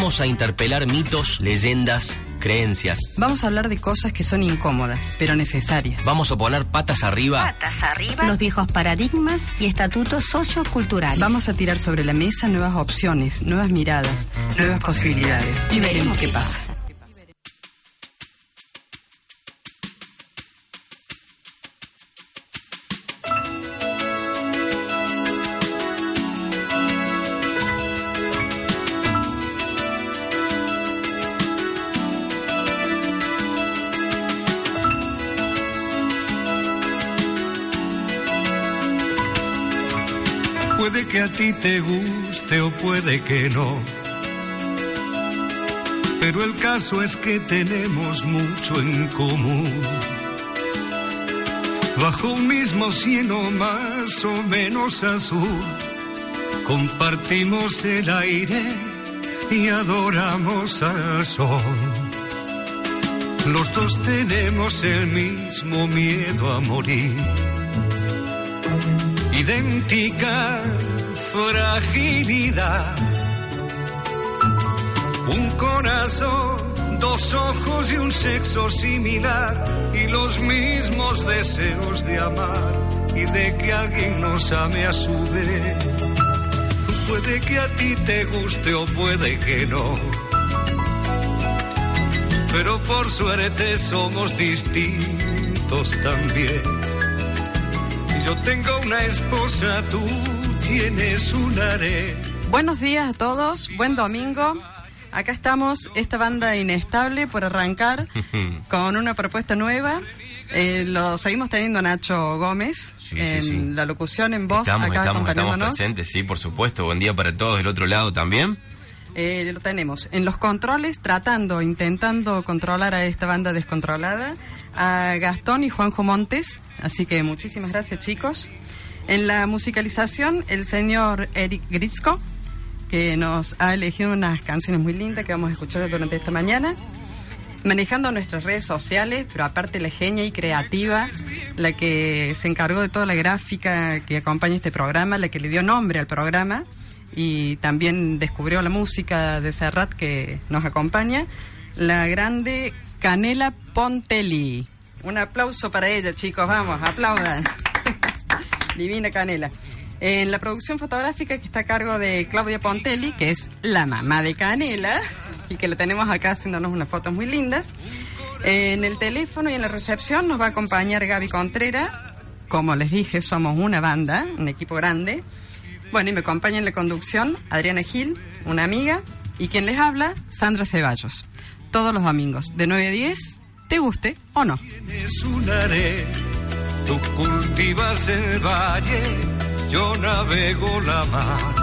Vamos a interpelar mitos, leyendas, creencias. Vamos a hablar de cosas que son incómodas, pero necesarias. Vamos a poner patas arriba. patas arriba los viejos paradigmas y estatutos socioculturales. Vamos a tirar sobre la mesa nuevas opciones, nuevas miradas, nuevas posibilidades. Y veremos qué pasa. Te guste o puede que no. Pero el caso es que tenemos mucho en común. Bajo un mismo cielo más o menos azul, compartimos el aire y adoramos al sol. Los dos tenemos el mismo miedo a morir idéntica fragilidad. Un corazón, dos ojos y un sexo similar y los mismos deseos de amar y de que alguien nos ame a su vez. Puede que a ti te guste o puede que no. Pero por suerte somos distintos también. Yo tengo una esposa, tú tienes un harén. Buenos días a todos, buen domingo. Acá estamos, esta banda inestable por arrancar con una propuesta nueva. Eh, lo seguimos teniendo a Nacho Gómez Sí, en sí. la locución en voz Estamos, acá estamos, estamos presentes, sí, por supuesto. Buen día para todos del otro lado también. Eh, lo tenemos en los controles, tratando, intentando controlar a esta banda descontrolada, a Gastón y Juanjo Montes. Así que muchísimas gracias, chicos. En la musicalización, el señor Eric Grisco, que nos ha elegido unas canciones muy lindas que vamos a escuchar durante esta mañana. Manejando nuestras redes sociales, pero aparte la genia y creativa, la que se encargó de toda la gráfica que acompaña este programa, la que le dio nombre al programa y también descubrió la música de Serrat que nos acompaña, la grande Canela Pontelli. Un aplauso para ella, chicos, vamos, aplaudan. Divina Canela. En la producción fotográfica que está a cargo de Claudia Pontelli, que es la mamá de Canela, y que la tenemos acá haciéndonos unas fotos muy lindas. En el teléfono y en la recepción nos va a acompañar Gaby Contrera. Como les dije, somos una banda, un equipo grande. Bueno, y me acompaña en la conducción Adriana Gil, una amiga, y quien les habla, Sandra Ceballos. Todos los domingos, de 9 a 10, te guste o no. Tú cultivas el valle, yo navego la mar.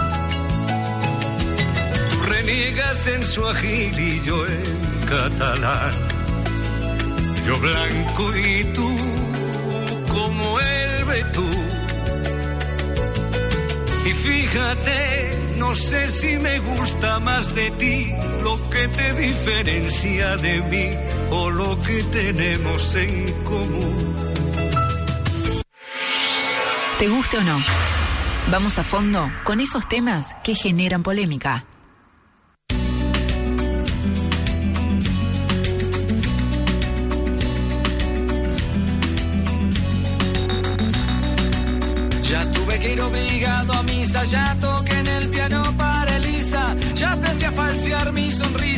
Tú reniegas en su agil y yo en catalán. Yo blanco y tú como el betún. Y fíjate, no sé si me gusta más de ti lo que te diferencia de mí o lo que tenemos en común. ¿Te guste o no? Vamos a fondo con esos temas que generan polémica. Ya tuve que ir obligado a misa, ya toqué en el piano para Elisa, ya aprendí a falsear mi sonrisa,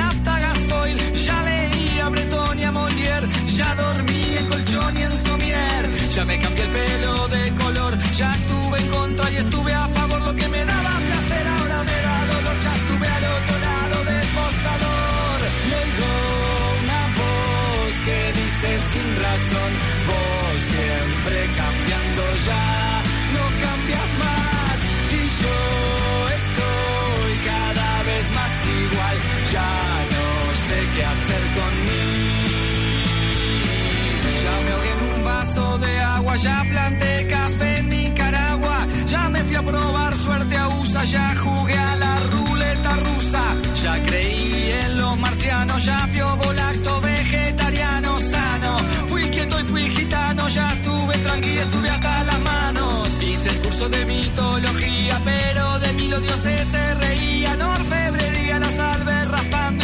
ya dormí en colchón y en somier. Ya me cambié el pelo de color, ya estuve en contra y estuve a favor. Lo que me daba placer ahora me da dolor. Ya estuve al otro lado del mostrador. Y oigo una voz que dice sin razón, vos siempre cambiando ya, no cambias ya planté café en Nicaragua, ya me fui a probar suerte a USA, ya jugué a la ruleta rusa, ya creí en los marcianos, ya fui volacto vegetariano sano, fui quieto y fui gitano, ya estuve tranquilo, estuve hasta las manos, hice el curso de mitología, pero de mí los dioses se reían, orfebrería, la salve raspando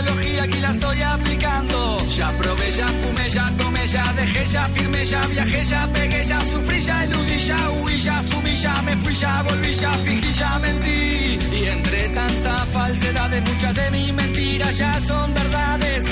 y ritmología, aquí la estoy aplicando, ya probé, ya fumé, ya tomé, ya dejé, ya firmé, ya viajé, ya pegué, ya sufrí, ya eludí, ya huí, ya sumí, ya me fui, ya volví, ya fingí, ya mentí. Y entre tanta falsedad, muchas de mis mentiras ya son verdades.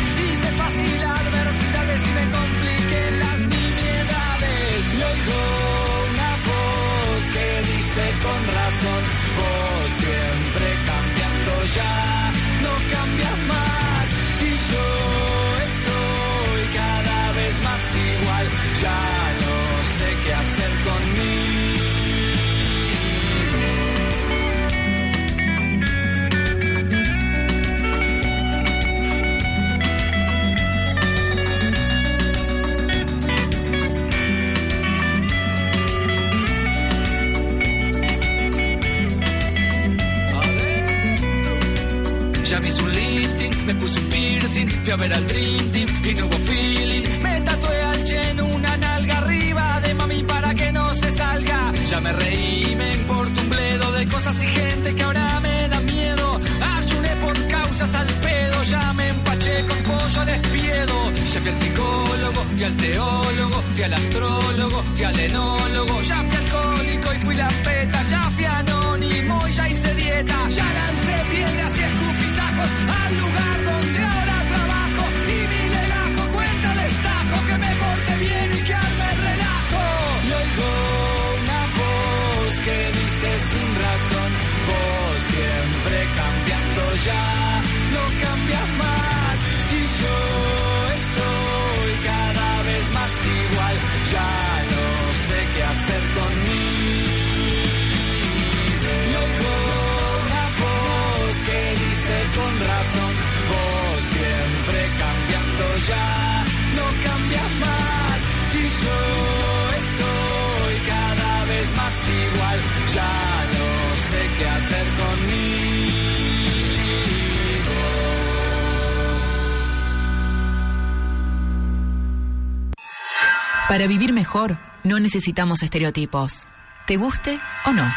No necesitamos estereotipos. ¿Te guste o no?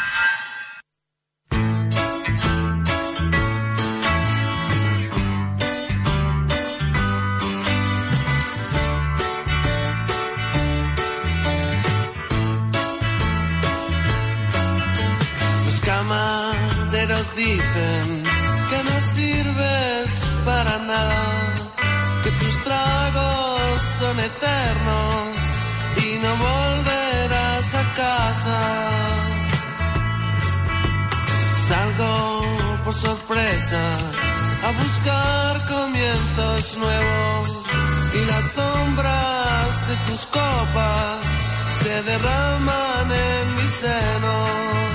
Los camareros dicen que no sirves para nada, Salgo por sorpresa a buscar comienzos nuevos y las sombras de tus copas se derraman en mis senos.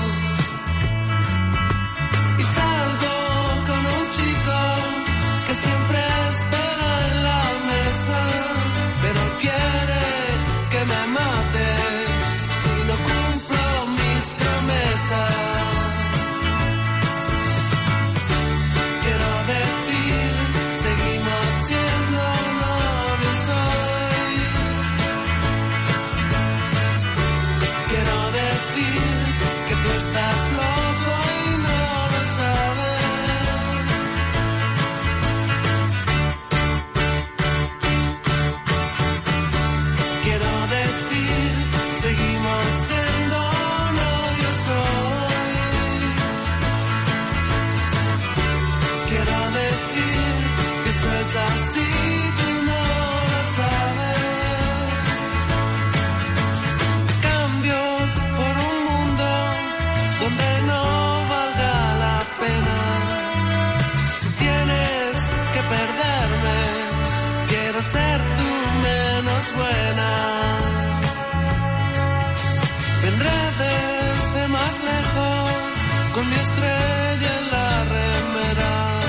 Con mi estrella en la remera.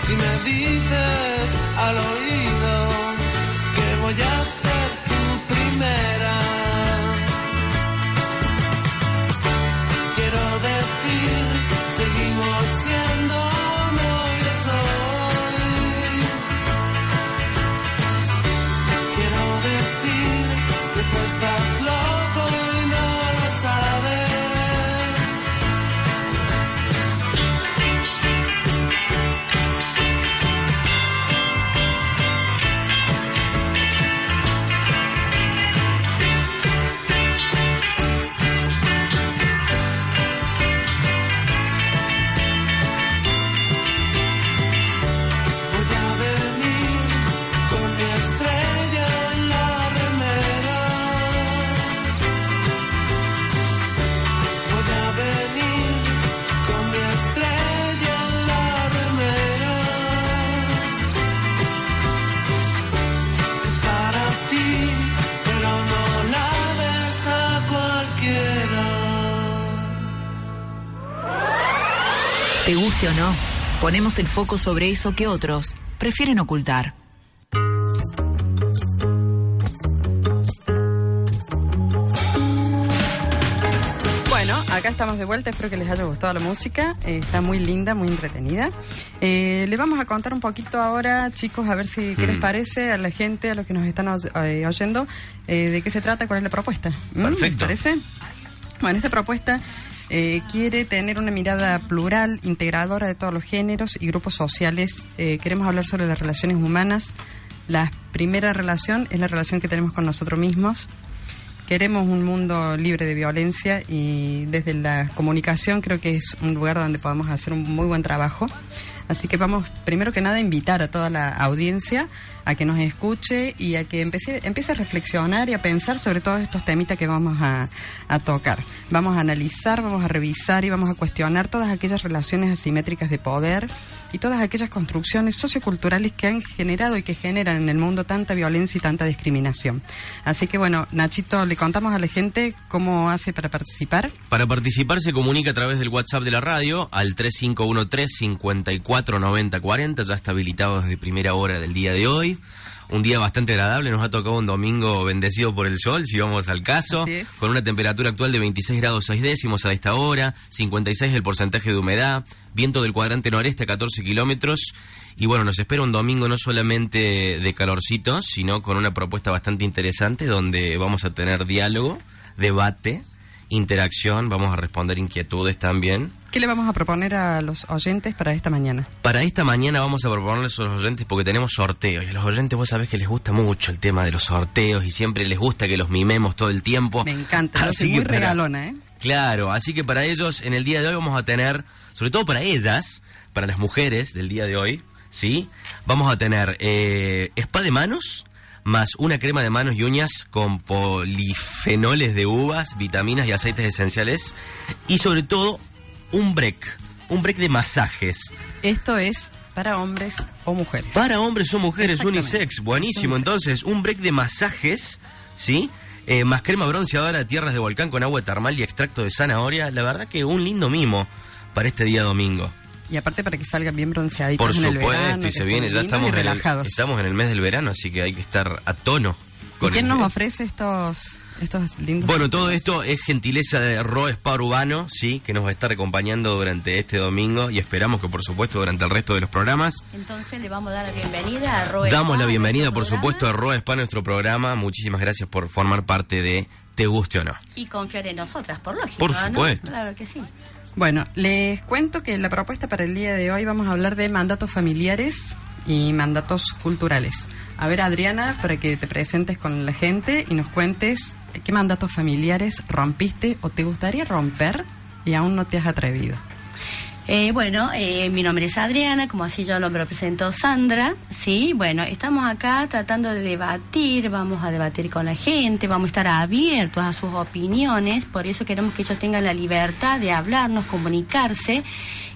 Si me dices al oído que voy a ser O no, ponemos el foco sobre eso que otros prefieren ocultar. Bueno, acá estamos de vuelta, espero que les haya gustado la música, eh, está muy linda, muy entretenida. Eh, le vamos a contar un poquito ahora, chicos, a ver si qué les parece a la gente, a los que nos están eh, oyendo, eh, de qué se trata, cuál es la propuesta. ¿Mm? ¿Les Perfecto. parece? Bueno, esta propuesta eh, quiere tener una mirada plural, integradora de todos los géneros y grupos sociales. Eh, queremos hablar sobre las relaciones humanas. La primera relación es la relación que tenemos con nosotros mismos. Queremos un mundo libre de violencia y desde la comunicación creo que es un lugar donde podemos hacer un muy buen trabajo. Así que vamos, primero que nada, a invitar a toda la audiencia a que nos escuche y a que empiece, empiece a reflexionar y a pensar sobre todos estos temitas que vamos a, a tocar. Vamos a analizar, vamos a revisar y vamos a cuestionar todas aquellas relaciones asimétricas de poder y todas aquellas construcciones socioculturales que han generado y que generan en el mundo tanta violencia y tanta discriminación. Así que bueno, Nachito, le contamos a la gente cómo hace para participar. Para participar se comunica a través del WhatsApp de la radio al 3513-549040. Ya está habilitado desde primera hora del día de hoy. Un día bastante agradable, nos ha tocado un domingo bendecido por el sol, si vamos al caso, con una temperatura actual de 26 grados 6 décimos a esta hora, 56 el porcentaje de humedad, viento del cuadrante noreste a 14 kilómetros. Y bueno, nos espera un domingo no solamente de calorcito, sino con una propuesta bastante interesante donde vamos a tener diálogo, debate, interacción, vamos a responder inquietudes también. ¿Qué le vamos a proponer a los oyentes para esta mañana? Para esta mañana vamos a proponerles a los oyentes porque tenemos sorteos y a los oyentes vos sabés que les gusta mucho el tema de los sorteos y siempre les gusta que los mimemos todo el tiempo. Me encanta, Así que muy para- regalona, ¿eh? Claro, así que para ellos en el día de hoy vamos a tener, sobre todo para ellas, para las mujeres del día de hoy, ¿sí? Vamos a tener eh, spa de manos, más una crema de manos y uñas con polifenoles de uvas, vitaminas y aceites esenciales, y sobre todo un break, un break de masajes. Esto es para hombres o mujeres. Para hombres o mujeres, unisex, buenísimo. Unisex. Entonces, un break de masajes, ¿sí? Eh, más crema bronceadora de tierras de volcán con agua termal y extracto de zanahoria. La verdad que un lindo mimo para este día domingo. Y aparte para que salgan bien bronceaditos Por en el verano. y que se viene, ya estamos y en, el, relajados. estamos en el mes del verano, así que hay que estar a tono. ¿Y Con quién el nos ofrece estos, estos lindos? Bueno, todo esto es gentileza de Ro Spa Urbano, sí, que nos va a estar acompañando durante este domingo y esperamos que, por supuesto, durante el resto de los programas Entonces le vamos a dar la bienvenida a Roe. Damos la Spa, bienvenida, por programa, supuesto, a Roa Spa, nuestro programa. Muchísimas gracias por formar parte de Te Guste o No. Y confiar en nosotras, por lógico. Por ¿no? supuesto. Claro que sí. Bueno, les cuento que la propuesta para el día de hoy vamos a hablar de mandatos familiares y mandatos culturales. A ver, Adriana, para que te presentes con la gente y nos cuentes qué mandatos familiares rompiste o te gustaría romper y aún no te has atrevido. Eh, bueno, eh, mi nombre es Adriana, como así yo lo presento Sandra, sí, bueno, estamos acá tratando de debatir, vamos a debatir con la gente, vamos a estar abiertos a sus opiniones, por eso queremos que ellos tengan la libertad de hablarnos, comunicarse,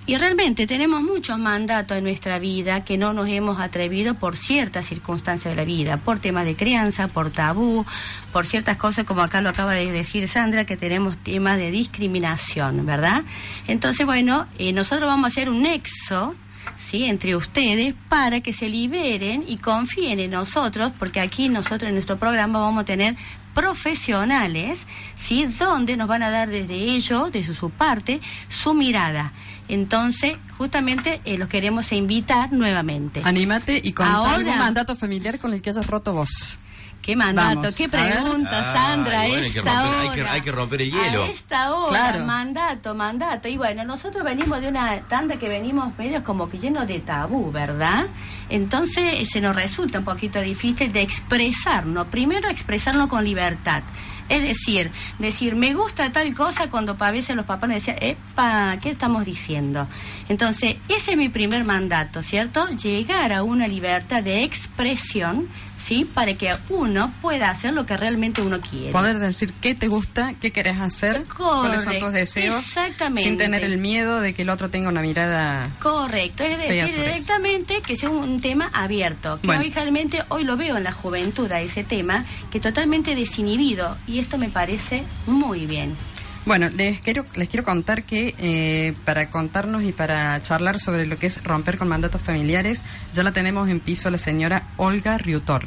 Y realmente tenemos muchos mandatos en nuestra vida que no nos hemos atrevido por ciertas circunstancias de la vida, por temas de crianza, por tabú, por ciertas cosas como acá lo acaba de decir Sandra, que tenemos temas de discriminación, ¿verdad? Entonces, bueno, eh, nosotros vamos a hacer un nexo ¿sí? entre ustedes para que se liberen y confíen en nosotros, porque aquí nosotros en nuestro programa vamos a tener profesionales, ¿sí? donde nos van a dar desde ellos, desde su parte, su mirada. Entonces, justamente eh, los queremos invitar nuevamente. Anímate y con Ahora- algún mandato familiar con el que hayas roto vos. ¿Qué mandato? Vamos, ¿Qué pregunta, Ah, Sandra? bueno, hay que romper- hay hora. que- hay que romper el hielo. A esta hora, Claro. mandato, mandato. Y bueno, nosotros venimos de una tanda que venimos medio como que lleno de tabú, ¿verdad? Entonces eh, se nos resulta un poquito difícil de expresarnos. Primero, expresarnos con libertad. Es decir, decir, me gusta tal cosa cuando a veces los papás nos decían, epa, ¿qué estamos diciendo? Entonces, ese es mi primer mandato, ¿cierto? Llegar a una libertad de expresión, ¿sí? Para que uno pueda hacer lo que realmente uno quiere. Poder decir qué te gusta, qué querés hacer, cuáles son tus Correcto, deseos, exactamente. sin tener el miedo de que el otro tenga una mirada. Correcto, es decir, directamente que sea un tema abierto. Que Bueno. hoy realmente, hoy lo veo en la juventud a ese tema, que totalmente desinhibido. Y esto me parece muy bien. Bueno, les quiero, les quiero contar que eh, para contarnos y para charlar sobre lo que es romper con mandatos familiares, ya la tenemos en piso a la señora Olga Riutor.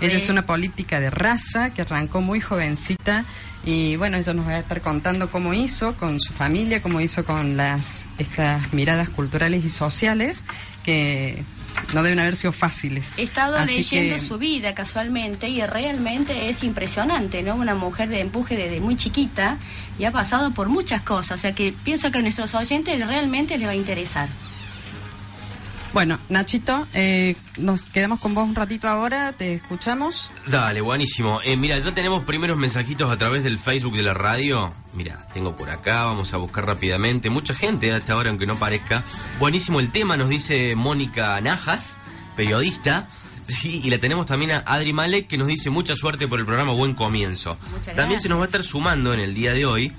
Ella es una política de raza que arrancó muy jovencita y bueno, ella nos va a estar contando cómo hizo con su familia, cómo hizo con las estas miradas culturales y sociales que no deben haber sido fáciles. He estado Así leyendo que- su vida casualmente y realmente es impresionante, ¿no? Una mujer de empuje desde muy chiquita y ha pasado por muchas cosas. O sea que pienso que a nuestros oyentes realmente les va a interesar. Bueno, Nachito, eh, nos quedamos con vos un ratito ahora, te escuchamos. Dale, buenísimo. Eh, mira, ya tenemos primeros mensajitos a través del Facebook de la radio. Mira, tengo por acá, vamos a buscar rápidamente. Mucha gente a esta hora, aunque no parezca. Buenísimo el tema, nos dice Mónica Najas, periodista. Sí, y la tenemos también a Adri Malek, que nos dice mucha suerte por el programa, buen comienzo. También se nos va a estar sumando en el día de hoy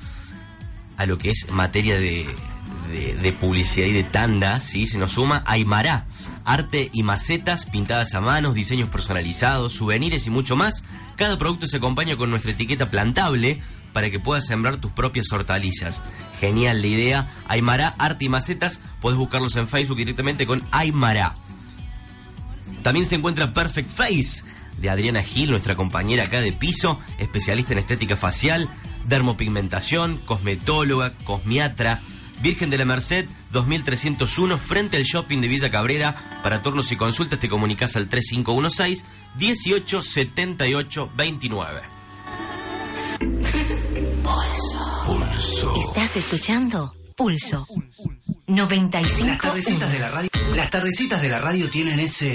a lo que es materia de, de- de publicidad y de tanda, ¿sí? Se nos suma Aymara, arte y macetas pintadas a manos, diseños personalizados, souvenirs y mucho más. Cada producto se acompaña con nuestra etiqueta plantable para que puedas sembrar tus propias hortalizas. Genial la idea. Aymara, arte y macetas, podés buscarlos en Facebook directamente con Aymara. También se encuentra Perfect Face de Adriana Gil, nuestra compañera acá de piso, especialista en estética facial, dermopigmentación, cosmetóloga, cosmiatra, Virgen de la Merced 2301 frente al shopping de Villa Cabrera. Para turnos y consultas te comunicas al 3516 1878 29. Estás escuchando Pulso 95. Las tardecitas de la radio, las tardecitas de la radio tienen ese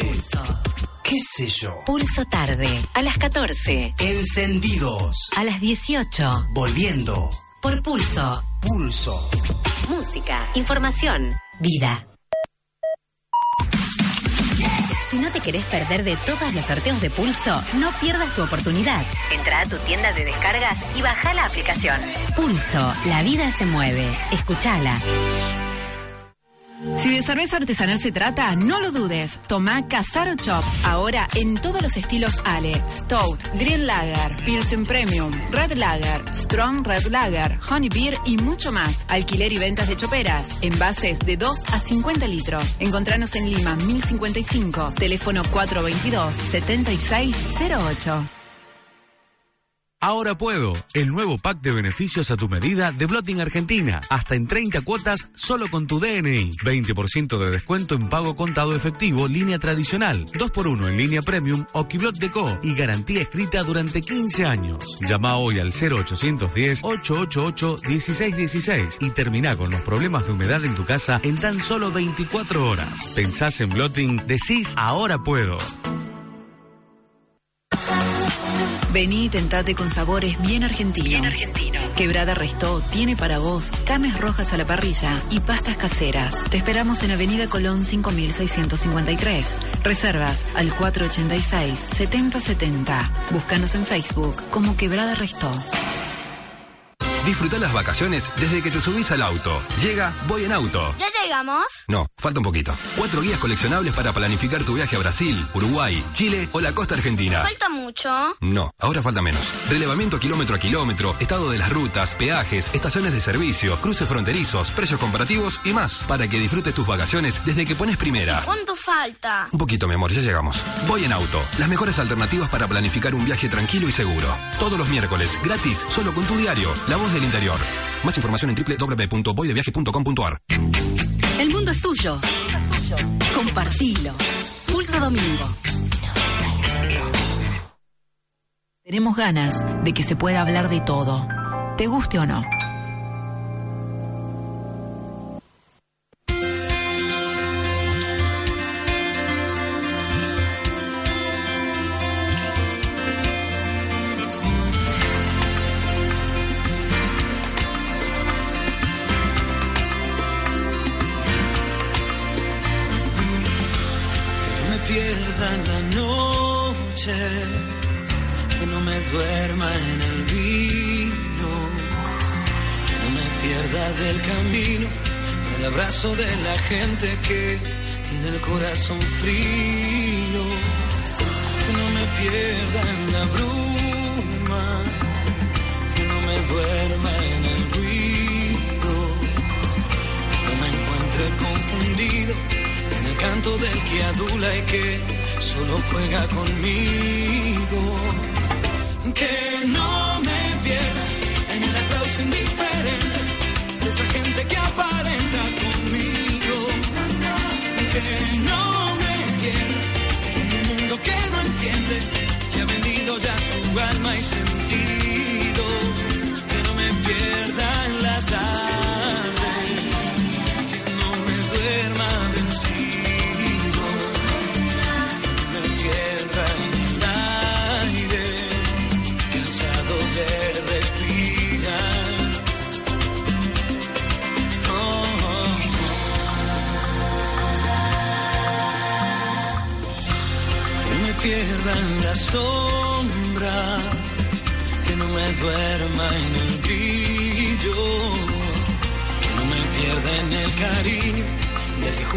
qué sé yo, Pulso tarde, a las 14, encendidos, a las 18, volviendo, por Pulso. pulso. Música, información, vida. Si no te querés perder de todos los sorteos de Pulso, no pierdas tu oportunidad. Entra a tu tienda de descargas y baja la aplicación. Pulso, la vida se mueve. Escúchala. Si de cerveza artesanal se trata, no lo dudes. Toma Casaro Chop. Ahora en todos los estilos Ale, Stout, Green Lager, Pilsen Premium, Red Lager, Strong Red Lager, Honey Beer y mucho más. Alquiler y ventas de choperas. Envases de 2 a 50 litros. Encontranos en Lima 1055. Teléfono 422-7608. Ahora puedo. El nuevo pack de beneficios a tu medida de Blotting Argentina. Hasta en 30 cuotas solo con tu DNI. 20% de descuento en pago contado efectivo, línea tradicional. 2x1 en línea premium o Kiblot Deco. Y garantía escrita durante 15 años. Llama hoy al 0810-888-1616 y termina con los problemas de humedad en tu casa en tan solo 24 horas. Pensás en Blotting, decís ahora puedo. Vení y tentate con sabores bien argentinos. Quebrada Restó tiene para vos carnes rojas a la parrilla y pastas caseras. Te esperamos en Avenida Colón 5653. Reservas al 486-7070. Búscanos en Facebook como Quebrada Restó. Disfruta las vacaciones desde que te subís al auto. Llega Voy en Auto. Ya llegamos? No, falta un poquito. Cuatro guías coleccionables para planificar tu viaje a Brasil, Uruguay, Chile o la costa argentina. ¿Falta mucho? No, ahora falta menos. Relevamiento kilómetro a kilómetro, estado de las rutas, peajes, estaciones de servicio, cruces fronterizos, precios comparativos y más. Para que disfrutes tus vacaciones desde que pones primera. ¿Cuánto falta? Un poquito, mi amor, ya llegamos. Voy en auto. Las mejores alternativas para planificar un viaje tranquilo y seguro. Todos los miércoles, gratis, solo con tu diario. La voz del interior. Más información en www.voydeviaje.com.ar. El mundo es tuyo. Compartilo. Pulso Domingo. Tenemos ganas de que se pueda hablar de todo, te guste o no. Que tiene el corazón frío, que no me pierda en la bruma, que no me duerma en el ruido, que no me encuentre confundido en el canto del que adula y que solo juega conmigo.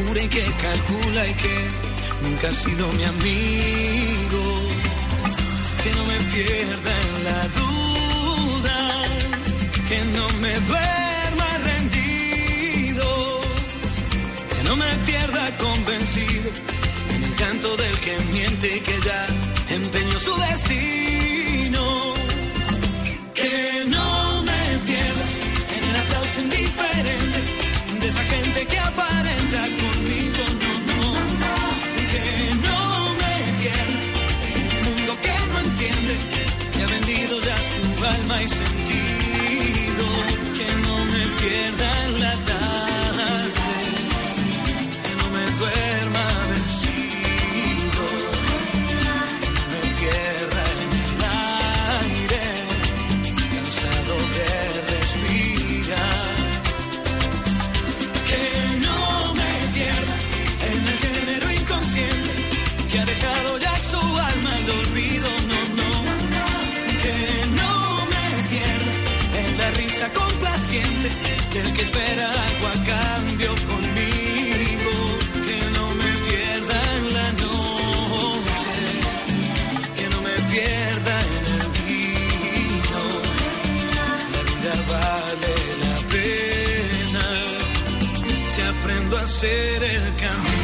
Jura y que calcula y que nunca ha sido mi amigo. Que no me pierda en la duda, que no me duerma rendido, que no me pierda convencido en el llanto del que miente y que ya que espera algo a cambio conmigo. Que no me pierda en la noche, que no me pierda en el vino. La vida vale la pena si aprendo a hacer el camino.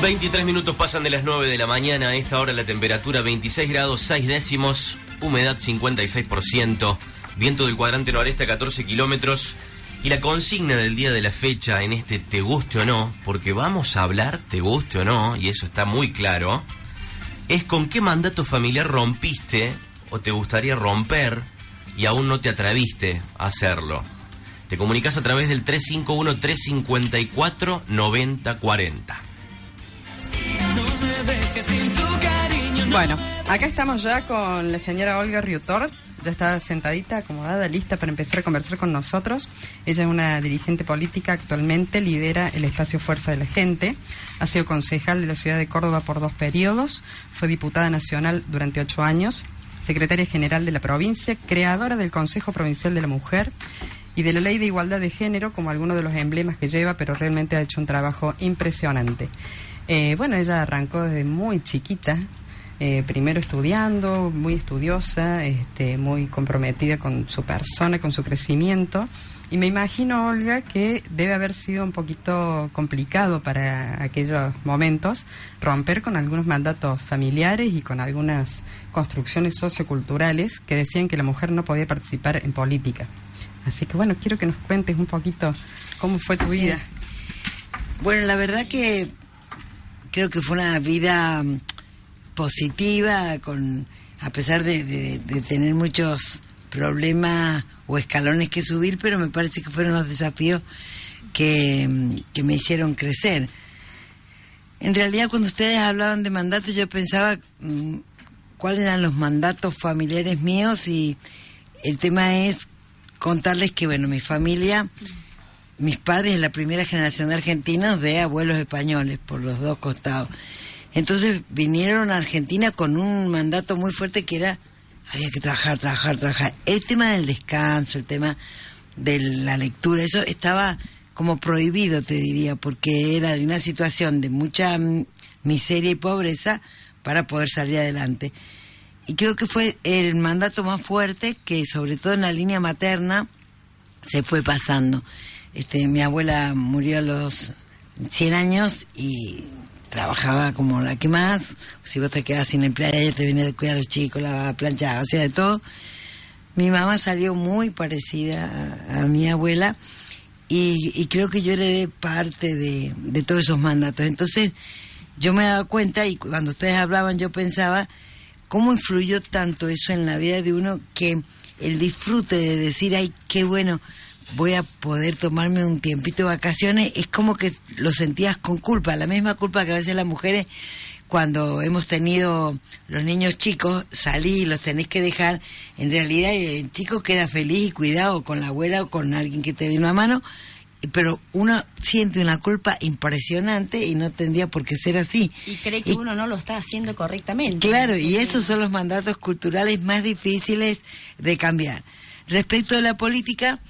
23 minutos pasan de las 9 de la mañana. A esta hora la temperatura 26 grados 6 décimos, humedad 56%, viento del cuadrante noreste a 14 kilómetros. Y la consigna del día de la fecha en este Te guste o no, porque vamos a hablar, te guste o no, y eso está muy claro, es con qué mandato familiar rompiste o te gustaría romper y aún no te atreviste a hacerlo. Te comunicas a través del 351-354-9040. No me dejes sin tu cariño. no Bueno, acá estamos ya con la señora Olga Riutor. Ya está sentadita, acomodada, lista para empezar a conversar con nosotros. Ella es una dirigente política, actualmente lidera el espacio Fuerza de la Gente. Ha sido concejal de la ciudad de Córdoba por dos periodos. Fue diputada nacional durante ocho años. Secretaria general de la provincia, creadora del Consejo Provincial de la Mujer y de la ley de igualdad de género como algunos de los emblemas que lleva, pero realmente ha hecho un trabajo impresionante. Eh, bueno, ella arrancó desde muy chiquita, eh, primero estudiando, muy estudiosa, este, muy comprometida con su persona, con su crecimiento. Y me imagino, Olga, que debe haber sido un poquito complicado para aquellos momentos romper con algunos mandatos familiares y con algunas construcciones socioculturales que decían que la mujer no podía participar en política. Así que bueno, quiero que nos cuentes un poquito cómo fue tu vida. Bueno, la verdad que creo que fue una vida positiva, con a pesar de, tener muchos problemas o escalones que subir, pero me parece que fueron los desafíos que, que me hicieron crecer. En realidad, cuando ustedes hablaban de mandatos, yo pensaba mm, cuáles eran los mandatos familiares míos y el tema es contarles que, bueno, mi familia, mis padres es la primera generación de argentinos de abuelos españoles por los dos costados. Entonces vinieron a Argentina con un mandato muy fuerte que era había que trabajar, trabajar, trabajar. El tema del descanso, el tema de la lectura, eso estaba como prohibido, te diría, porque era de una situación de mucha mm, miseria y pobreza para poder salir adelante. Y creo que fue el mandato más fuerte que, sobre todo en la línea materna, se fue pasando. Este, mi abuela murió a los 100 años y trabajaba como la que más. Si vos te quedabas sin emplear, ella te venía a cuidar a los chicos, la planchaba, hacía de todo. Mi mamá salió muy parecida a, mi abuela y, y creo que yo heredé parte de, de todos esos mandatos. Entonces, yo me daba cuenta y cuando ustedes hablaban yo pensaba cómo influyó tanto eso en la vida de uno que el disfrute de decir, ay, qué bueno, voy a poder tomarme un tiempito de vacaciones, es como que lo sentías con culpa, la misma culpa que a veces las mujeres cuando hemos tenido los niños chicos, salí y los tenés que dejar, en realidad el chico queda feliz y cuidado con la abuela o con alguien que te dé una mano, pero uno siente una culpa impresionante y no tendría por qué ser así. Y cree que uno no lo está haciendo correctamente. Claro, y esos son los mandatos culturales más difíciles de cambiar. Respecto a la política,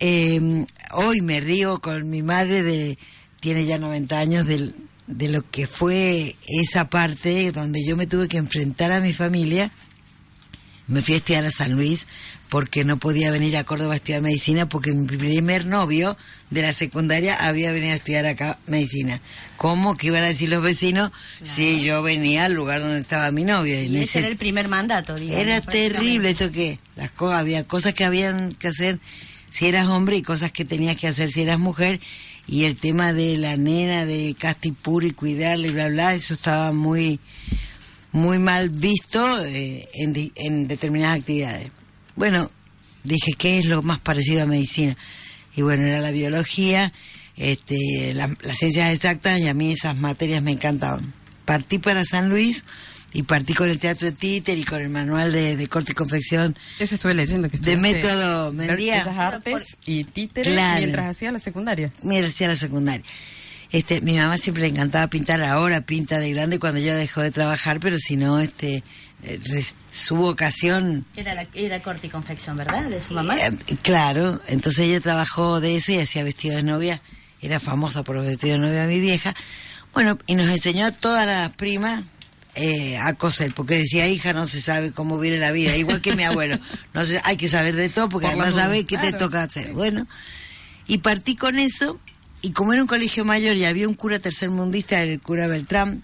eh, hoy me río con mi madre de, tiene ya 90 años, del- de lo que fue esa parte donde yo me tuve que enfrentar a mi familia. Me fui a estudiar a San Luis porque no podía venir a Córdoba a estudiar medicina porque mi primer novio de la secundaria había venido a estudiar acá medicina. ¿Cómo que iban a decir los vecinos si yo venía al lugar donde estaba mi novio? Y ese ese- era el primer mandato, digamos. era terrible esto que las cosas había cosas que habían que hacer si eras hombre y cosas que tenías que hacer si eras mujer y el tema de la nena de casta y cuidarla y bla bla eso estaba muy muy mal visto eh, en, en determinadas actividades. Bueno, dije qué es lo más parecido a medicina y bueno era la biología, este, la- las ciencias exactas y a mí esas materias me encantaban. Partí para San Luis y partí con el teatro de títer y con el manual de, de corte y confección Eso estuve leyendo que de método Mendía. Bellas Artes y títeres Claro. mientras hacía la secundaria. Mira, hacía la secundaria. Este, mi mamá siempre le encantaba pintar, ahora pinta de grande cuando ya dejó de trabajar, pero si no, este, eh, su vocación, Era, la, era corte y confección, ¿verdad? De su mamá. eh, claro, entonces ella trabajó de eso y hacía vestidos de novia, era famosa por los vestidos de novia mi vieja. Bueno, y nos enseñó a todas las primas eh, a coser, porque decía, hija, no se sabe cómo viene la vida, igual que mi abuelo, no se, hay que saber de todo porque Por además dudas, sabe qué te toca hacer. Bueno, y partí con eso, y como era un colegio mayor y había un cura tercermundista, el cura Beltrán,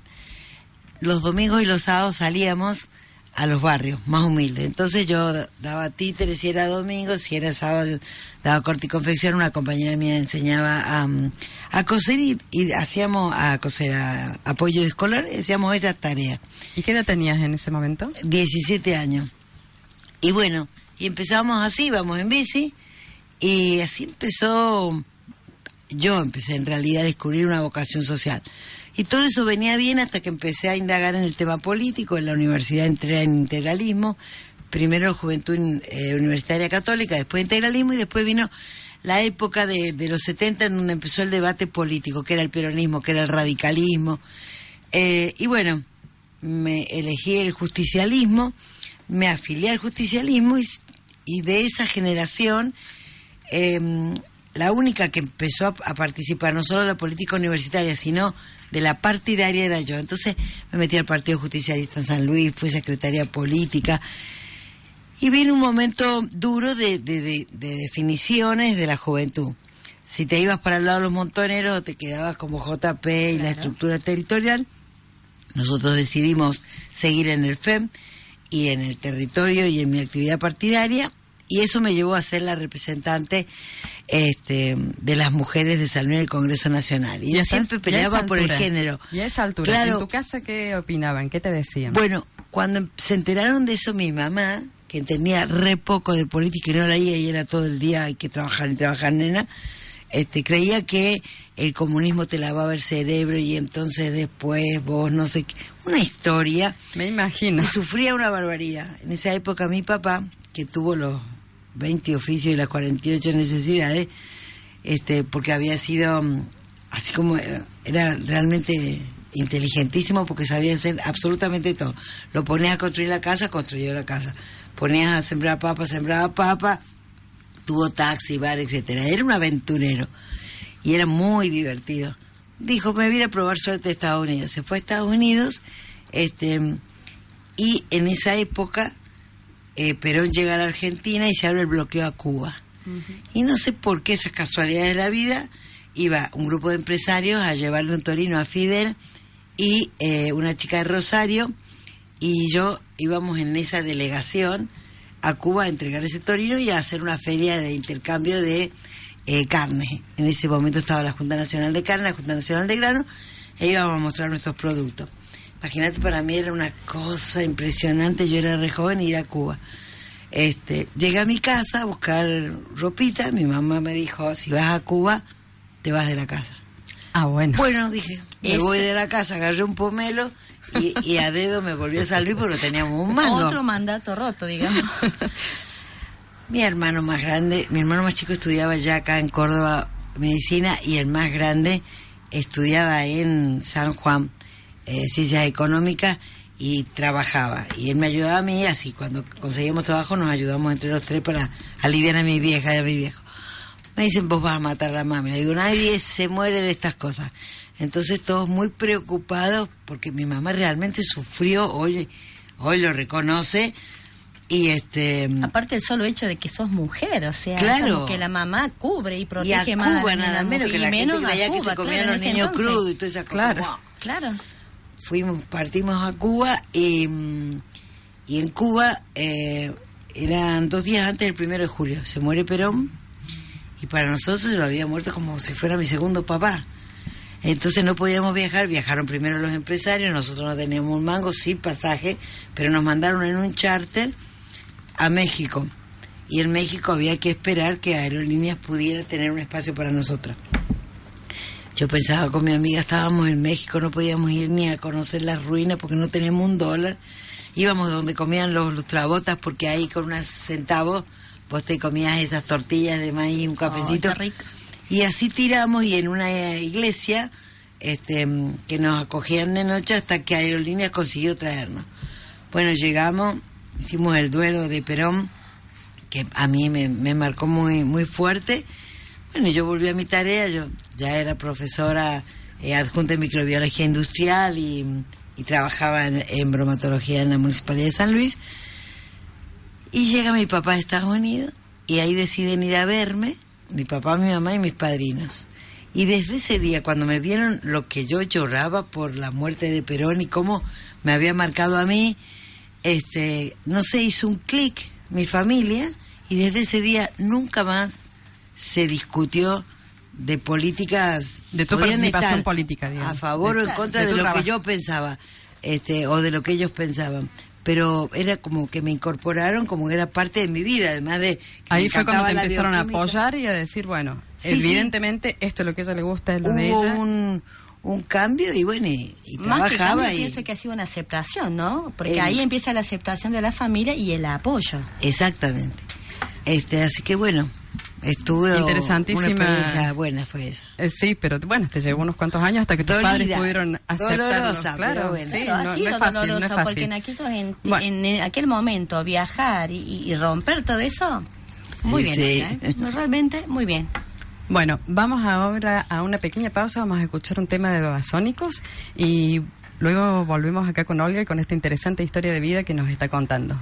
los domingos y los sábados salíamos a los barrios más humildes. Entonces yo daba títeres si era domingo, si era sábado daba corte y confección, una compañera mía enseñaba a, mm, a coser y, y hacíamos a coser a, apoyo escolar y hacíamos esas tareas. ¿Y qué edad tenías en ese momento? 17 años. Y bueno, y empezamos así, íbamos en bici, y así empezó, yo empecé en realidad a descubrir una vocación social. Y todo eso venía bien hasta que empecé a indagar en el tema político, en la universidad entré en integralismo, primero Juventud eh, Universitaria Católica, después integralismo y después vino la época de, los 70 en donde empezó el debate político, que era el peronismo, que era el radicalismo. Eh, y bueno, me elegí el justicialismo, me afilié al justicialismo y, de esa generación em, la única que empezó a, a participar, no solo de la política universitaria, sino de la partidaria era yo. Entonces me metí al Partido Justicialista en San Luis, fui secretaria política. Y vino un momento duro de, de- de- de definiciones de la juventud. Si te ibas para el lado de los montoneros, te quedabas como JP y la estructura territorial. Nosotros decidimos seguir en el FEM y en el territorio y en mi actividad partidaria. Y eso me llevó a ser la representante este, de las mujeres de San Luis en el Congreso Nacional. Y, yo siempre peleaba por el género. Y a esa altura, Claro. ¿en tu casa qué opinaban? ¿Qué te decían? Bueno, cuando se enteraron de eso mi mamá, que entendía re poco de política y no leía y era todo el día hay que trabajar y trabajar, nena, este, creía que el comunismo te lavaba el cerebro y entonces después vos no sé qué. Una historia. Me imagino. Y sufría una barbaridad. En esa época mi papá, que tuvo los 20 oficios y las 48 necesidades, este, porque había sido mm, así como eh, era realmente inteligentísimo porque sabía hacer absolutamente todo. Lo ponías a construir la casa, construyó la casa. Ponías a sembrar papa, sembraba papa, tuvo taxi, bar, etcétera. Era un aventurero y era muy divertido. Dijo, me voy a probar suerte a Estados Unidos. Se fue a Estados Unidos, este, y en esa época eh, Perón llega a la Argentina y se abre el bloqueo a Cuba. Y no sé por qué esas casualidades de la vida, iba un grupo de empresarios a llevarle un torino a Fidel y eh, una chica de Rosario y yo íbamos en esa delegación a Cuba a entregar ese torino y a hacer una feria de intercambio de eh, carne. En ese momento estaba la Junta Nacional de Carne, la Junta Nacional de Grano, e íbamos a mostrar nuestros productos. Imagínate, para mí era una cosa impresionante, yo era re joven ir a Cuba. Este, llegué a mi casa a buscar ropita, mi mamá me dijo, si vas a Cuba, te vas de la casa. Ah, bueno. Bueno, dije, me Ese- voy de la casa, agarré un pomelo y, y a dedo me volví a salir porque teníamos un mango. Otro mandato roto, digamos. Mi hermano más grande, mi hermano más chico estudiaba ya acá en Córdoba medicina y el más grande estudiaba en San Juan eh, ciencias económicas y trabajaba. Y él me ayudaba a mí, así cuando conseguíamos trabajo nos ayudamos entre los tres para aliviar a mi vieja y a mi viejo. Me dicen, vos vas a matar a la mami. Le digo, nadie se muere de estas cosas. Entonces todos muy preocupados porque mi mamá realmente sufrió, hoy, hoy lo reconoce, y este... Aparte el solo hecho de que sos mujer, o sea, Claro. como que la mamá cubre y Y a protege más Cuba a nada menos que la gente menos a creía que se comían claro, los niños entonces. crudos y todas esas cosas. Claro. Wow. Claro. Fuimos partimos a Cuba y, y en Cuba eh, eran dos días antes del primero de julio. Se muere Perón y para nosotros se lo había muerto como si fuera mi segundo papá. Entonces no podíamos viajar viajaron primero los empresarios nosotros no teníamos un mango sí pasaje pero nos mandaron en un charter a México. Y en México había que esperar que Aerolíneas pudiera tener un espacio para nosotros yo pensaba con mi amiga, estábamos en México, no podíamos ir ni a conocer las ruinas porque no teníamos un dólar. Íbamos donde comían los lustrabotas porque ahí con unos centavos vos te comías esas tortillas de maíz, un cafecito. qué rico. y así tiramos y en una iglesia este, que nos acogían de noche hasta que Aerolíneas consiguió traernos. Bueno, llegamos, hicimos el duelo de Perón, que a mí me, me marcó muy, muy fuerte. Bueno, yo volví a mi tarea, yo ya era profesora eh, adjunta en microbiología industrial y, trabajaba en, en bromatología en la Municipalidad de San Luis. Y llega mi papá de Estados Unidos y ahí deciden ir a verme, mi papá, mi mamá y mis padrinos. Y desde ese día, cuando me vieron lo que yo lloraba por la muerte de Perón y cómo me había marcado a mí, este, no sé, hizo un clic mi familia y desde ese día nunca más se discutió de políticas De tu podían participación estar política, digamos. a favor o en De- contra de de, lo trabajo. que yo pensaba este o de lo que ellos pensaban pero era como que me incorporaron como que era parte de mi vida además de que me Ahí fue cuando te empezaron a apoyar y a decir, bueno, Sí, sí. evidentemente esto es lo que a ella le gusta, es lo de hubo ella. un, un cambio y bueno y, y Más que trabajaba cambio, y pienso que ha sido una aceptación, ¿no? Porque El- ahí empieza la aceptación de la familia y el apoyo. exactamente este así que bueno estuve Interesantísima. una experiencia buena fue esa Eh, sí, pero bueno, te llevó unos cuantos años hasta que tus Dolida, padres pudieron aceptarlo. dolorosa, claro, pero bueno. sí, Claro, no, ha no sido es fácil, no es doloroso fácil. porque en, aquellos, en, Bueno. en aquel momento viajar y, y romper todo eso Muy Sí, bien, sí. ¿eh? No, realmente muy bien. Bueno, vamos ahora a una pequeña pausa, vamos a escuchar un tema de babasónicos y luego volvemos acá con Olga y con esta interesante historia de vida que nos está contando.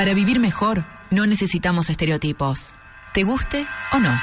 Para vivir mejor, no necesitamos estereotipos. ¿Te guste o no?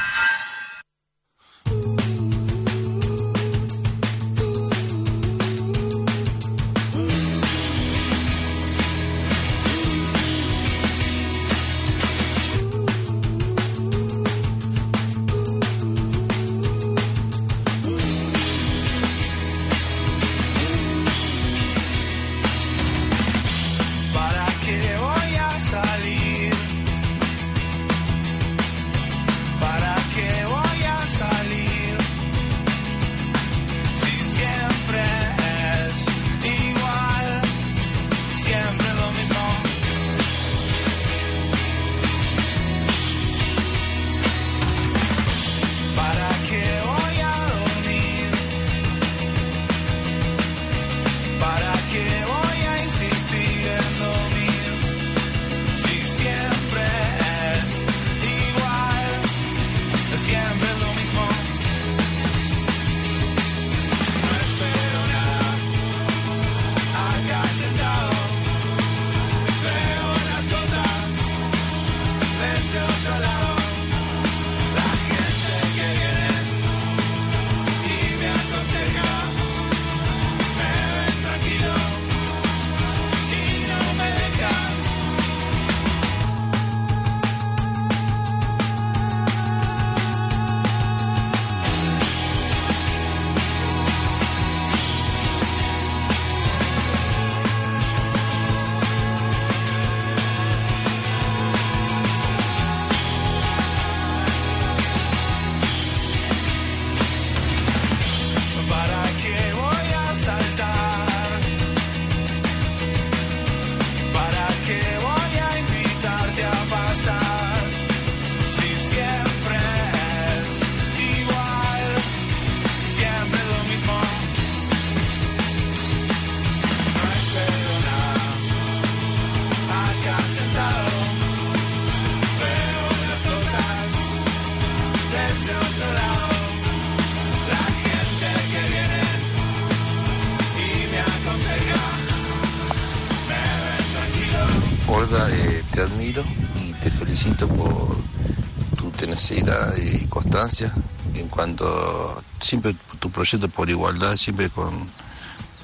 Siempre tu proyecto por igualdad, siempre con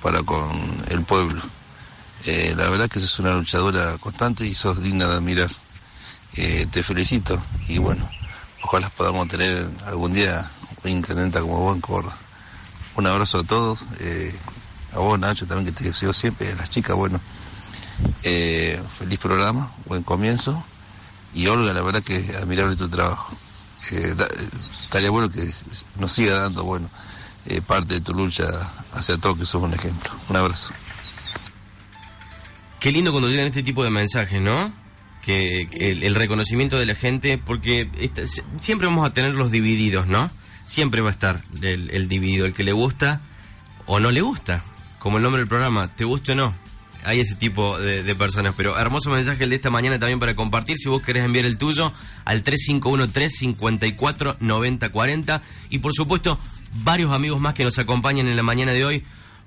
para con el pueblo. Eh, la verdad que sos una luchadora constante y sos digna de admirar. Eh, te felicito y bueno, ojalá podamos tener algún día una intendenta como vos en. Un abrazo a todos, eh, a vos Nacho también que te sigo siempre, a las chicas, bueno, eh, feliz programa, buen comienzo y Olga, la verdad que admirable tu trabajo. Eh, da- estaría bueno que nos siga dando, bueno, eh, parte de tu lucha hacia todo, que sos un ejemplo. Un abrazo. Qué lindo cuando llegan este tipo de mensajes, ¿no? Que, el, reconocimiento de la gente, porque siempre vamos a tener los divididos, ¿no? Siempre va a estar el, el dividido, el que le gusta o no le gusta, como el nombre del programa, te guste o no. Hay ese tipo de, personas, pero hermoso mensaje el de esta mañana también para compartir. Si vos querés enviar el tuyo al 3513-549040 y por supuesto varios amigos más que nos acompañan en la mañana de hoy.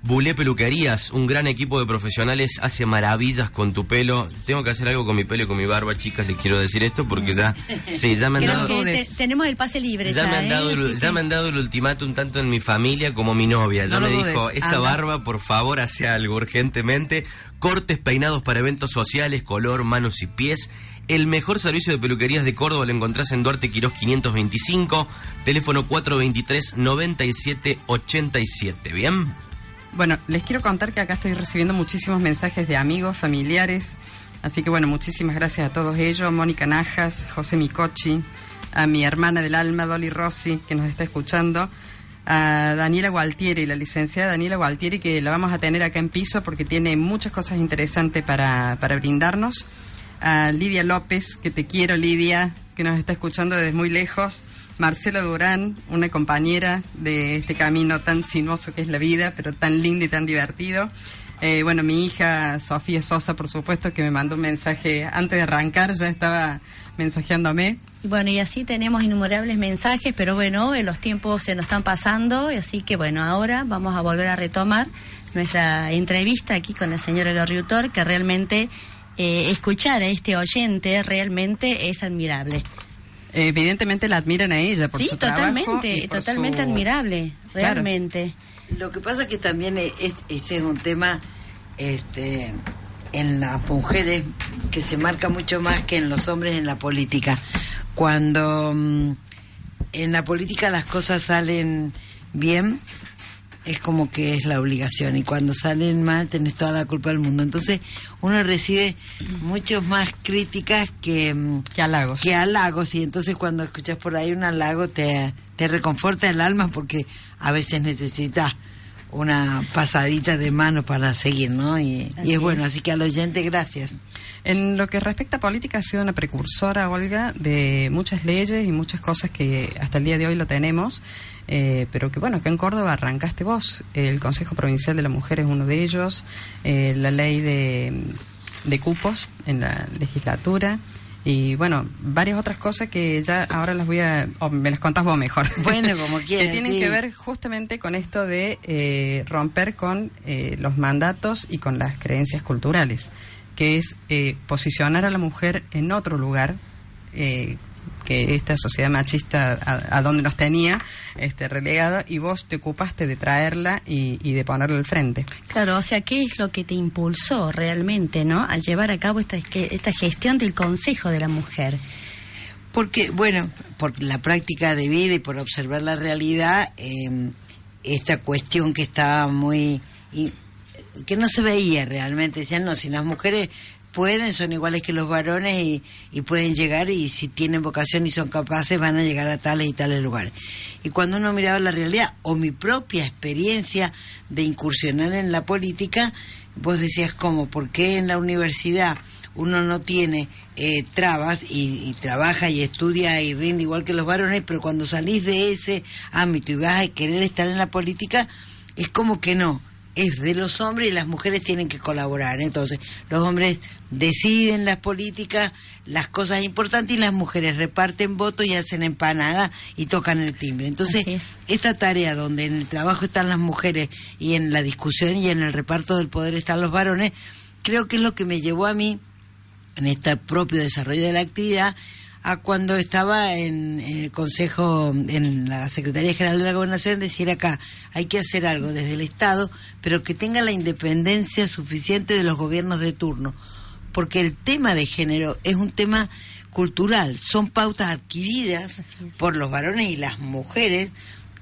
Bulé Peluquerías, un gran equipo de profesionales, hace maravillas con tu pelo. Tengo que hacer algo con mi pelo y con mi barba, chicas, les quiero decir esto porque ya, sí, ya me han Creo dado... que te- tenemos el pase libre ya, Ya, me han ¿eh? dado, ya sí. me han dado el ultimátum tanto en mi familia como mi novia. Ya No me dijo, dudes, esa anda. barba, por favor, hace algo urgentemente. Cortes, peinados para eventos sociales, color, manos y pies. El mejor servicio de peluquerías de Córdoba lo encontrás en Duarte Quirós 525, teléfono 423-9787. ¿Bien? Bueno, les quiero contar que acá estoy recibiendo muchísimos mensajes de amigos, familiares. Así que bueno, muchísimas gracias a todos ellos. Mónica Najas, José Micochi, a mi hermana del alma, Dolly Rossi, que nos está escuchando. A Daniela Gualtieri, la licenciada Daniela Gualtieri, que la vamos a tener acá en piso porque tiene muchas cosas interesantes para, para brindarnos. A Lidia López, que te quiero, Lidia, que nos está escuchando desde muy lejos. Marcela Durán, una compañera de este camino tan sinuoso que es la vida, pero tan lindo y tan divertido. Eh, bueno, mi hija Sofía Sosa, por supuesto, que me mandó un mensaje antes de arrancar, ya estaba mensajeándome. Bueno, y así tenemos innumerables mensajes, pero bueno, eh, los tiempos se nos están pasando, así que bueno, ahora vamos a volver a retomar nuestra entrevista aquí con la señora Gorriutor, que realmente eh, escuchar a este oyente realmente es admirable. Evidentemente la admiran a ella por sí, su trabajo totalmente, y por totalmente su- admirable, Claro. realmente. Lo que pasa que también es, es- ese es un tema este, en las mujeres que se marca mucho más que en los hombres en la política. Cuando mm, en la política las cosas salen bien, es como que es la obligación y cuando salen mal tenés toda la culpa del mundo. Entonces uno recibe mucho más críticas que, mm, que halagos. Que halagos y entonces cuando escuchas por ahí un halago te, te reconforta el alma porque a veces necesitas una pasadita de mano para seguir, ¿no? Y, y es bueno, así que al oyente gracias. En lo que respecta a política, ha sido una precursora, Olga, de muchas leyes y muchas cosas que hasta el día de hoy lo tenemos, eh, pero que bueno, que en Córdoba arrancaste vos. El Consejo Provincial de la Mujer es uno de ellos, eh, la ley de, de cupos en la legislatura. Y bueno, varias otras cosas que ya ahora las voy a... o me las contás vos mejor. Bueno, como que quieras, tienen sí. que ver justamente con esto de eh, romper con eh, los mandatos y con las creencias culturales, que es eh, posicionar a la mujer en otro lugar eh, que esta sociedad machista a, a donde nos tenía este, relegado y vos te ocupaste de traerla y, y de ponerla al frente. Claro, o sea, ¿qué es lo que te impulsó realmente, no, a llevar a cabo esta, esta gestión del Consejo de la Mujer? Porque, bueno, por la práctica de vida y por observar la realidad, eh, esta cuestión que estaba muy... y- que no se veía realmente, decían, no, si las mujeres pueden, son iguales que los varones y, pueden llegar y si tienen vocación y son capaces van a llegar a tales y tales lugares. Y cuando uno miraba la realidad o mi propia experiencia de incursionar en la política, vos decías, ¿cómo? ¿Por qué en la universidad uno no tiene eh, trabas y, y trabaja y estudia y rinde igual que los varones, pero cuando salís de ese ámbito y vas a querer estar en la política, es como que no. Es de los hombres y las mujeres tienen que colaborar. Entonces, los hombres deciden las políticas, las cosas importantes y las mujeres reparten votos y hacen empanada y tocan el timbre. Entonces, esta tarea donde en el trabajo están las mujeres y en la discusión y en el reparto del poder están los varones, creo que es lo que me llevó a mí en este propio desarrollo de la actividad a cuando estaba en, en el Consejo, en la Secretaría General de la Gobernación, decir acá, hay que hacer algo desde el Estado, pero que tenga la independencia suficiente de los gobiernos de turno, porque el tema de género es un tema cultural, son pautas adquiridas por los varones y las mujeres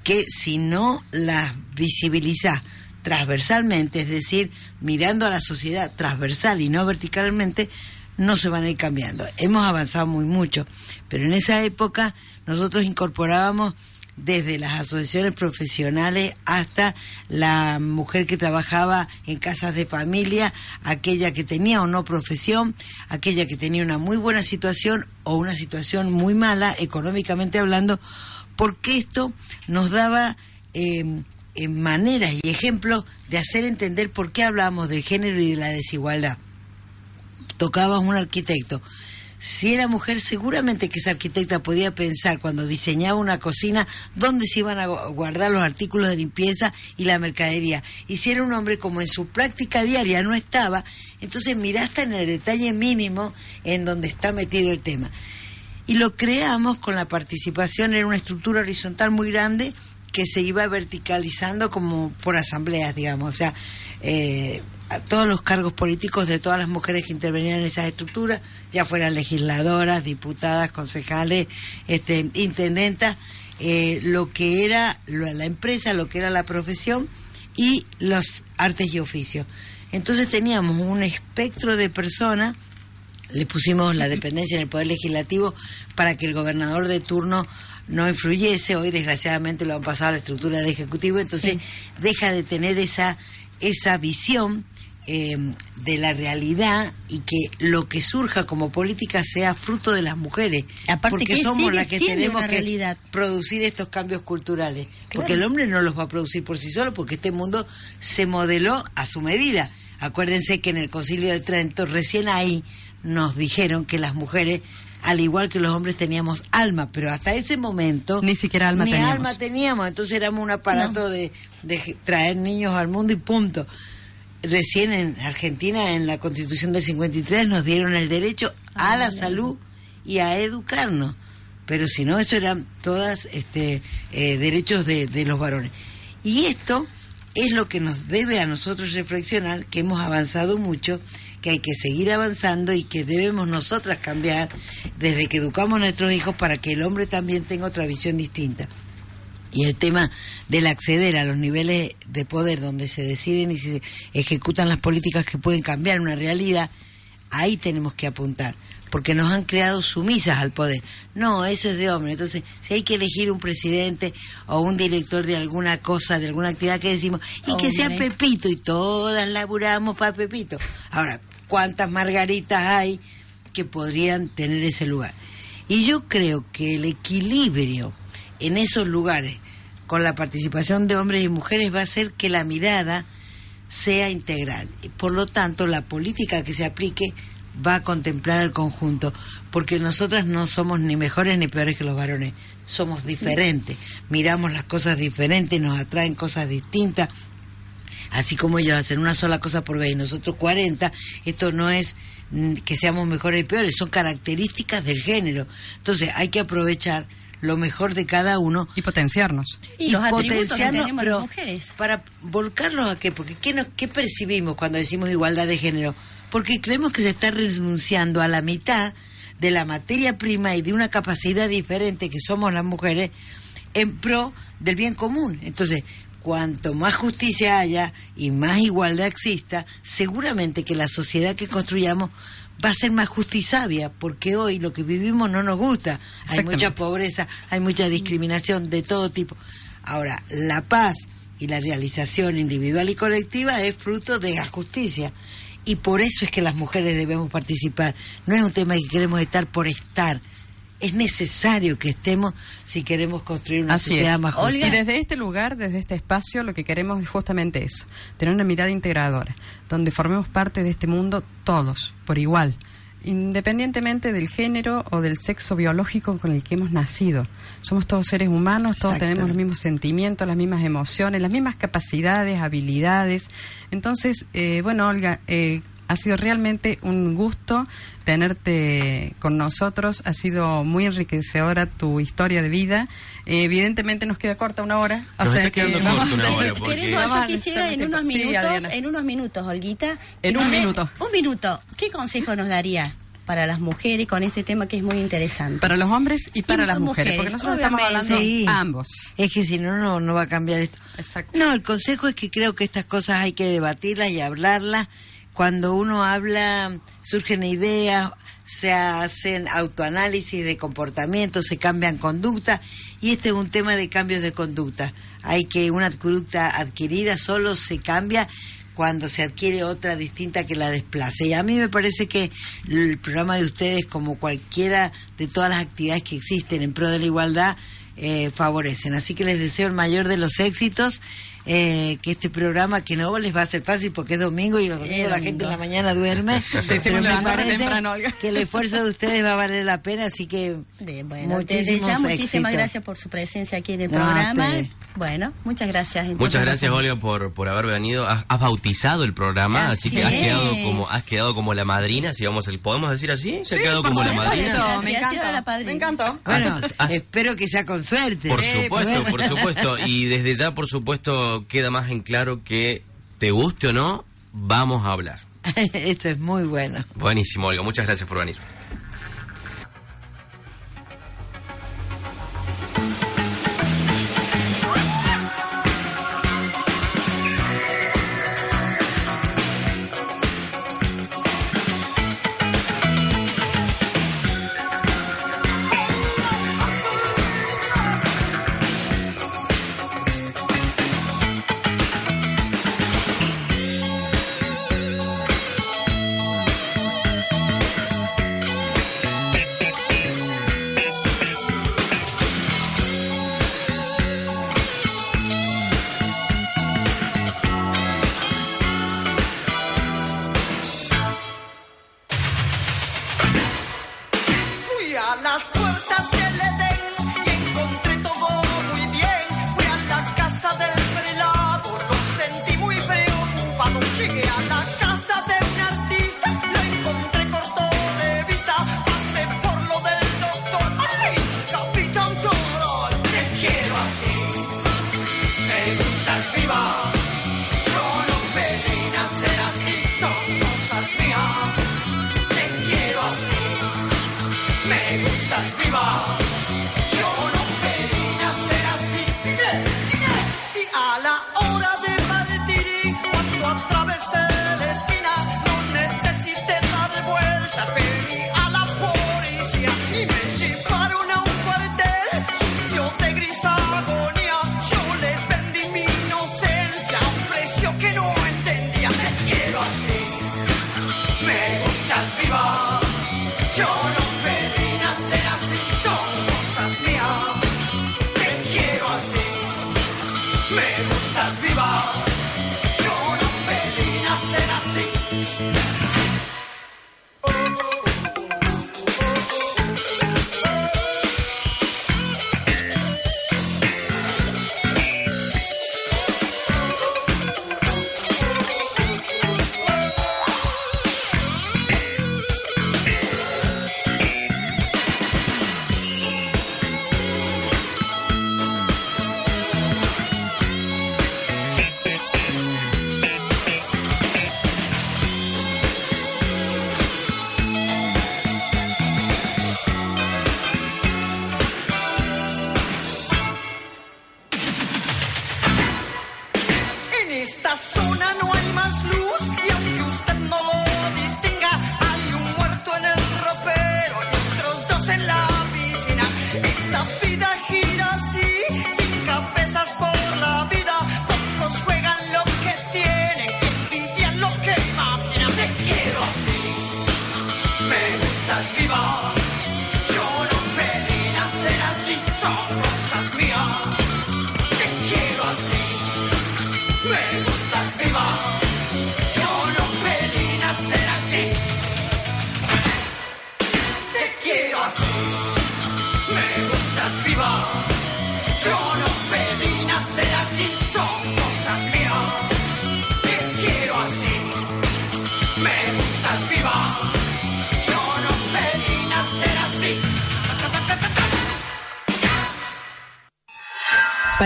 que si no las visibilizás transversalmente, es decir, mirando a la sociedad transversal y no verticalmente, no se van a ir cambiando. Hemos avanzado muy mucho, pero en esa época nosotros incorporábamos desde las asociaciones profesionales hasta la mujer que trabajaba en casas de familia, aquella que tenía o no profesión, aquella que tenía una muy buena situación o una situación muy mala, económicamente hablando, porque esto nos daba eh, maneras y ejemplos de hacer entender por qué hablábamos del género y de la desigualdad tocaba un arquitecto. Si era mujer, seguramente que esa arquitecta podía pensar cuando diseñaba una cocina dónde se iban a guardar los artículos de limpieza y la mercadería. Y si era un hombre, como en su práctica diaria no estaba, entonces miraste en el detalle mínimo en donde está metido el tema. Y lo creamos con la participación en una estructura horizontal muy grande que se iba verticalizando como por asambleas, digamos. O sea, eh, a todos los cargos políticos de todas las mujeres que intervenían en esas estructuras, ya fueran legisladoras, diputadas, concejales, este, intendentas, eh, lo que era la empresa, lo que era la profesión y los artes y oficios. Entonces teníamos un espectro de personas, le pusimos la dependencia en el Poder Legislativo para que el gobernador de turno no influyese, hoy desgraciadamente lo han pasado a la estructura del Ejecutivo, entonces deja de tener esa, esa visión eh, de la realidad y que lo que surja como política sea fruto de las mujeres, porque que somos las que tenemos que producir estos cambios culturales, porque el hombre no los va a producir por sí solo, porque este mundo se modeló a su medida. Acuérdense que en el Concilio de Trento recién ahí nos dijeron que las mujeres al igual que los hombres teníamos alma, pero hasta ese momento Ni siquiera alma ni teníamos. alma teníamos, entonces éramos un aparato de, de traer niños al mundo y punto. Recién en Argentina, en la Constitución del 53, nos dieron el derecho a la salud y a educarnos. Pero si no, eso eran todas este, eh, derechos de, de los varones. Y esto es lo que nos debe a nosotros reflexionar, que hemos avanzado mucho, que hay que seguir avanzando y que debemos nosotras cambiar desde que educamos a nuestros hijos para que el hombre también tenga otra visión distinta. Y el tema del acceder a los niveles de poder donde se deciden y se ejecutan las políticas que pueden cambiar una realidad, ahí tenemos que apuntar, porque nos han creado sumisas al poder. No, eso es de hombre. Entonces, si hay que elegir un presidente o un director de alguna cosa, de alguna actividad que decimos, y que sea. Pepito, y todas laburamos para Pepito. Ahora, ¿cuántas margaritas hay que podrían tener ese lugar? Y yo creo que el equilibrio en esos lugares con la participación de hombres y mujeres va a hacer que la mirada sea integral. Por lo tanto, la política que se aplique va a contemplar el conjunto, porque nosotras no somos ni mejores ni peores que los varones, somos diferentes, miramos las cosas diferentes, nos atraen cosas distintas, así como ellos hacen una sola cosa por vez y nosotros 40, esto no es que seamos mejores y peores, son características del género. Entonces hay que aprovechar lo mejor de cada uno y potenciarnos. Y los atributos que potenciarnos, pero las mujeres. para volcarlos a qué, porque ¿qué, nos, ¿qué percibimos cuando decimos igualdad de género? Porque creemos que se está renunciando a la mitad de la materia prima y de una capacidad diferente que somos las mujeres en pro del bien común. Entonces, cuanto más justicia haya y más igualdad exista, seguramente que la sociedad que construyamos va a ser más justa y sabia, porque hoy lo que vivimos no nos gusta. Hay mucha pobreza, hay mucha discriminación de todo tipo. Ahora, la paz y la realización individual y colectiva es fruto de la justicia. Y por eso es que las mujeres debemos participar. No es un tema que queremos estar por estar. Es necesario que estemos si queremos construir una Así sociedad es. más justa. Y desde este lugar, desde este espacio, lo que queremos es justamente eso, tener una mirada integradora, donde formemos parte de este mundo todos, por igual, independientemente del género o del sexo biológico con el que hemos nacido. Somos todos seres humanos, todos tenemos los mismos sentimientos, las mismas emociones, las mismas capacidades, habilidades. Entonces, eh, bueno, Olga, eh, Ha sido realmente un gusto tenerte con nosotros. Ha sido muy enriquecedora tu historia de vida. Eh, evidentemente nos queda corta una hora. O Nos sea está que quedando vamos corta una a- hora, porque- Queremos, Vamos yo quisiera en necesitar- unos Sí, minutos, Adriana. en unos minutos, Olguita. En un minuto. Un minuto. ¿Qué consejo nos daría para las mujeres con este tema que es muy interesante? Para los hombres y para las mujeres, porque nosotros estamos hablando Sí. ambos. Es que si no, no, no va a cambiar esto. No, el consejo es que creo que estas cosas hay que debatirlas y hablarlas. Cuando uno habla, surgen ideas, se hacen autoanálisis de comportamiento, se cambian conductas y este es un tema de cambios de conducta. Hay que una conducta adquirida solo se cambia cuando se adquiere otra distinta que la desplace. Y a mí me parece que el programa de ustedes, como cualquiera de todas las actividades que existen en pro de la igualdad, eh, favorecen. Así que les deseo el mayor de los éxitos, eh, que este programa, que no les va a ser fácil porque es domingo y los domingos la gente en la mañana duerme, pero me parece temprano, que el esfuerzo de ustedes va a valer la pena, así que Bueno, desde ya muchísimas gracias por su presencia aquí en el No, programa. usted. Bueno, muchas gracias. entonces, Muchas gracias. Olga, por, por haber venido. Has, has bautizado el programa, así, Así que has es. quedado como has quedado como la madrina, si vamos, el, ¿podemos decir así? ¿Se ha quedado como la madrina? Me encantó. la padrina. Me encantó. Bueno, espero que sea con suerte. Por Sí, supuesto, bueno. por supuesto. Y desde ya, por supuesto, queda más en claro que te guste o no, vamos a hablar. Esto es muy bueno. Buenísimo, Olga. Muchas gracias por venir.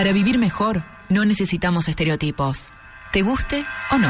Para vivir mejor, no necesitamos estereotipos. ¿Te guste o no?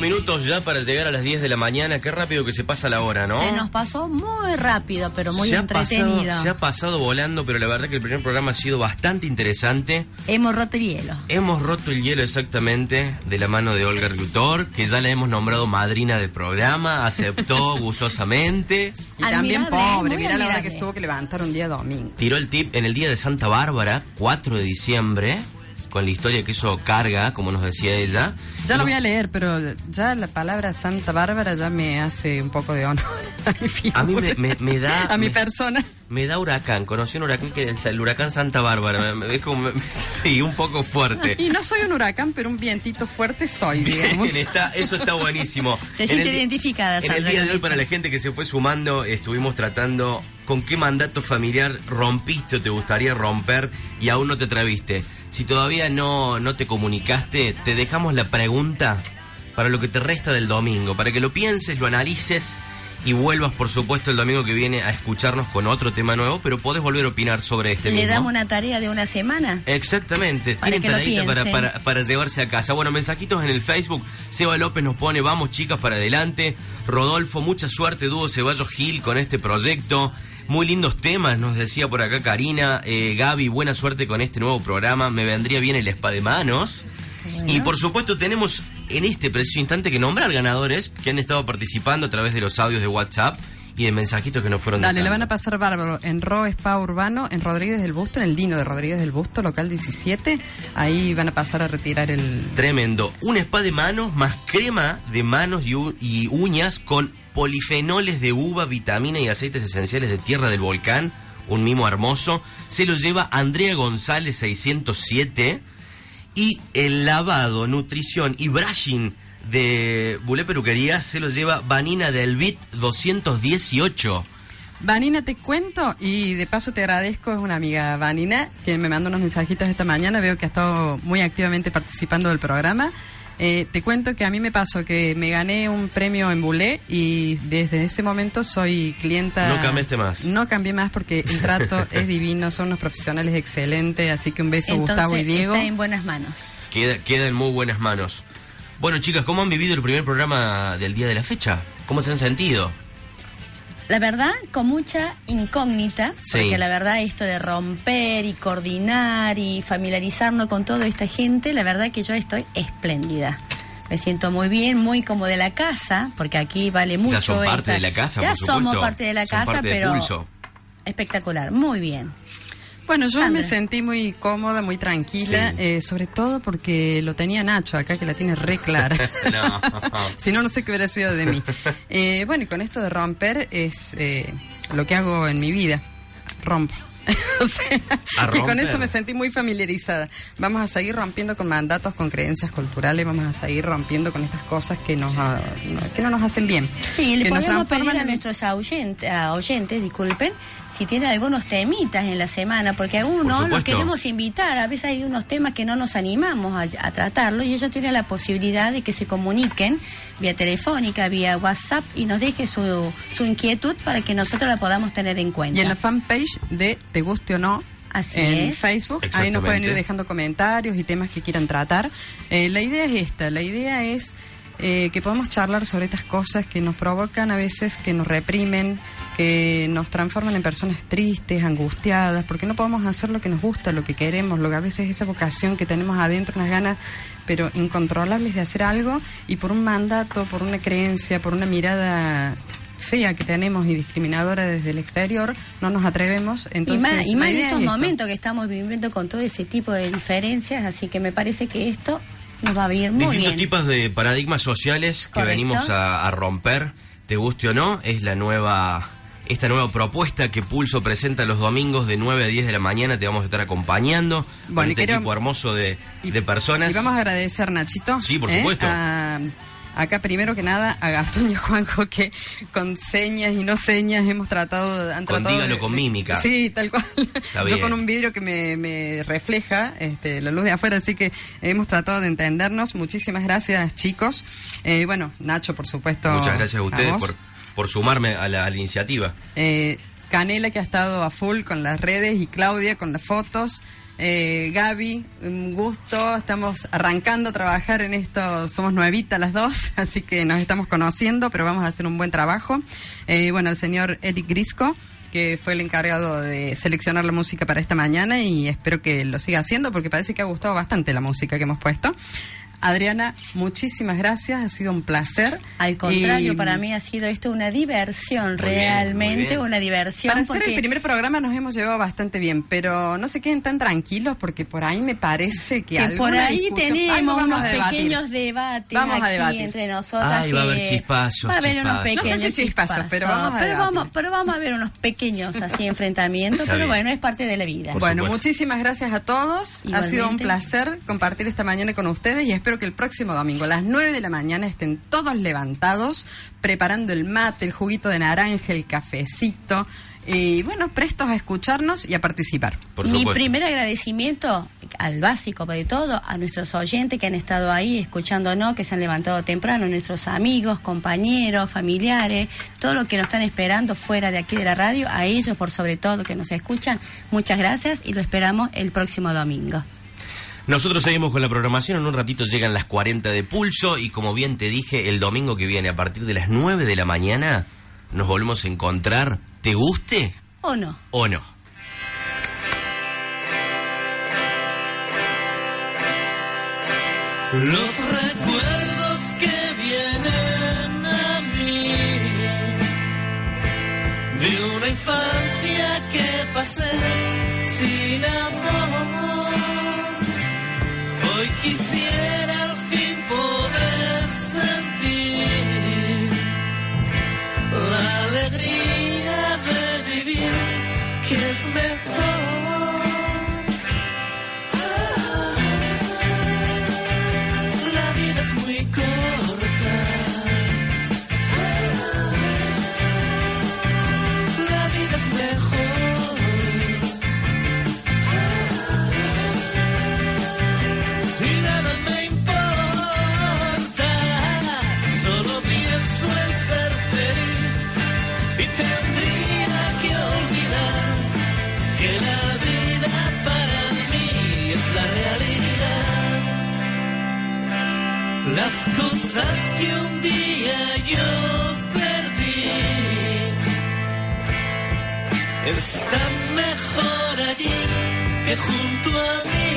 Minutos ya para llegar a las 10 de la mañana. Qué rápido que se pasa la hora, ¿no? Se nos pasó muy rápido, pero muy se ha, entretenido. pasado, se ha pasado volando, pero la verdad que el primer programa ha sido bastante interesante. Hemos roto el hielo. Hemos roto el hielo exactamente de la mano de Olga Rutor, que ya la hemos nombrado madrina del programa, aceptó gustosamente. Y también Admirable, pobre, mira la hora que estuvo que levantar un día domingo. Tiró el tip en el día de Santa Bárbara, 4 de diciembre, con la historia que hizo carga, como nos decía ella. Ya lo voy a leer, pero ya la palabra Santa Bárbara ya me hace un poco de honor a mi figura. A mí me, me- me da... A mi me- persona. Me da huracán, conocí un huracán que es el huracán Santa Bárbara, es como, sí, un poco fuerte. Y no soy un huracán, pero un vientito fuerte soy, digamos. Bien, está, eso está buenísimo. Se En siente identificada, En el día de hoy, eso. para la gente que se fue sumando, estuvimos tratando con qué mandato familiar rompiste o te gustaría romper y aún no te atreviste. Si todavía no, no te comunicaste, te dejamos la pregunta para lo que te resta del domingo, para que lo pienses, lo analices y vuelvas, por supuesto, el domingo que viene a escucharnos con otro tema nuevo, pero podés volver a opinar sobre este Le mismo. damos una tarea de una semana. Exactamente, Para tienen tareita para, piensen. para, para llevarse a casa. Bueno, mensajitos en el Facebook. Seba López nos pone, vamos chicas para adelante. Rodolfo, mucha suerte, dúo Ceballos Gil con este proyecto. Muy lindos temas, nos decía por acá Karina. Eh, Gaby, buena suerte con este nuevo programa. Me vendría bien el spa de manos. Y por supuesto tenemos en este preciso instante que nombrar ganadores que han estado participando a través de los audios de WhatsApp y de mensajitos que nos fueron Dale, le van a pasar bárbaro en Ro Spa Urbano, en Rodríguez del Busto, en el Dino de Rodríguez del Busto, local 17. Ahí van a pasar a retirar el... Tremendo. Un spa de manos más crema de manos y uñas con polifenoles de uva, vitamina y aceites esenciales de tierra del volcán. Un mimo hermoso. Se lo lleva Andrea González 607. Y el lavado, nutrición y brushing de Bulé Peluquería se lo lleva Vanina del Bit 218. Vanina, te cuento y de paso te agradezco, es una amiga Vanina que me mandó unos mensajitos esta mañana, veo que ha estado muy activamente participando del programa. Eh, te cuento que a mí me pasó que me gané un premio en Bulé y desde ese momento soy clienta... No cambiaste más. No cambié más porque el trato es divino, son unos profesionales excelentes, así que un beso Entonces Gustavo y Diego. está en buenas manos. Queda, queda en muy buenas manos. Bueno, chicas, ¿cómo han vivido el primer programa del día de la fecha? ¿Cómo se han sentido? La verdad, con mucha incógnita, Sí. porque la verdad esto de romper y coordinar y familiarizarnos con toda esta gente, la verdad que yo estoy espléndida. Me siento muy bien, muy como de la casa, porque aquí vale mucho. ya son parte esa- de la casa, Ya por somos parte de la casa, de pero espectacular, muy bien. Bueno, yo Sandra. me sentí muy cómoda, muy tranquila, eh, sobre todo porque lo tenía Nacho acá, que la tiene re clara. no. si no, no sé qué hubiera sido de mí. Eh, bueno, y con esto de romper es eh, lo que hago en mi vida. Rompo. O sea, ¿A y con eso me sentí muy familiarizada. Vamos a seguir rompiendo con mandatos, con creencias culturales, vamos a seguir rompiendo con estas cosas que nos ah, no- que no nos hacen bien. Sí, le que nos podemos pedir a en- nuestros oyentes, a oyentes, disculpen, si tienen algunos temitas en la semana, porque algunos los queremos invitar, a veces hay unos temas que no nos animamos a, a tratarlo y ellos tienen la posibilidad de que se comuniquen vía telefónica, vía WhatsApp y nos deje su, su inquietud para que nosotros la podamos tener en cuenta. Y en la fanpage de Te Guste o No, Así en es. Facebook, ahí nos pueden ir dejando comentarios y temas que quieran tratar. Eh, la idea es esta, la idea es eh, que podamos charlar sobre estas cosas que nos provocan a veces, que nos reprimen, que nos transforman en personas tristes, angustiadas, porque no podemos hacer lo que nos gusta, lo que queremos, lo que a veces esa vocación que tenemos adentro, unas ganas pero incontrolables de hacer algo y por un mandato, por una creencia, por una mirada fea que tenemos y discriminadora desde el exterior, no nos atrevemos. Entonces, y más, y la más en estos es esto. momentos que estamos viviendo con todo ese tipo de diferencias, así que me parece que esto nos va a ir muy Distintos bien. tipos de paradigmas sociales que Correcto. venimos a, a romper, te guste o no, es la nueva esta nueva propuesta que Pulso presenta los domingos de 9 a 10 de la mañana, te vamos a estar acompañando con Bueno, este quiero- equipo hermoso de, de personas. Y vamos a agradecer, Nachito. Sí, por ¿eh? supuesto. A acá primero que nada a Gastón y a Juanjo que con señas y no señas hemos tratado, han Con tratado dígalo de- con mímica. Sí, tal cual. Está Yo bien. con un vidrio que me, me refleja este, la luz de afuera, así que hemos tratado de entendernos. Muchísimas gracias, chicos. Eh, bueno, Nacho, por supuesto. Muchas gracias a ustedes vos. por, por sumarme a la, iniciativa. Eh, Canela que ha estado a full con las redes y Claudia con las fotos. Eh, Gaby, un gusto, estamos arrancando a trabajar en esto, somos nuevitas las dos, así que nos estamos conociendo, pero vamos a hacer un buen trabajo. Eh, bueno, el señor Eric Grisco, que fue el encargado de seleccionar la música para esta mañana y espero que lo siga haciendo porque parece que ha gustado bastante la música que hemos puesto. Adriana, muchísimas gracias, ha sido un placer. Al contrario, Y- para mí ha sido esto una diversión, Muy realmente bien. una diversión. Para hacer porque el primer programa nos hemos llevado bastante bien, pero no se queden tan tranquilos porque por ahí me parece que, que por ahí tenemos unos a debatir. pequeños debates Vamos a aquí debatir. entre nosotras. Ay, va a haber chispazos, Va a haber unos pequeños No sé si chispazos, pero vamos a pero vamos, pero vamos a ver unos pequeños así enfrentamientos, pero bueno, es parte de la vida. Bueno, muchísimas gracias a todos. Ha sido un placer compartir esta mañana con ustedes y espero que el próximo domingo a las 9 de la mañana estén todos levantados, preparando el mate, el juguito de naranja, el cafecito y bueno, prestos a escucharnos y a participar. Mi primer agradecimiento al básico de todo, a nuestros oyentes que han estado ahí escuchándonos, que se han levantado temprano, nuestros amigos, compañeros, familiares, todo lo que nos están esperando fuera de aquí de la radio, a ellos por sobre todo que nos escuchan, muchas gracias y lo esperamos el próximo domingo. Nosotros seguimos con la programación, en un ratito llegan las 40 de pulso y como bien te dije, el domingo que viene a partir de las 9 de la mañana nos volvemos a encontrar, ¿te guste ¿O no? o no? Los recuerdos que vienen a mí de una infancia que pasé quisiera yo perdí están mejor allí que junto a mí.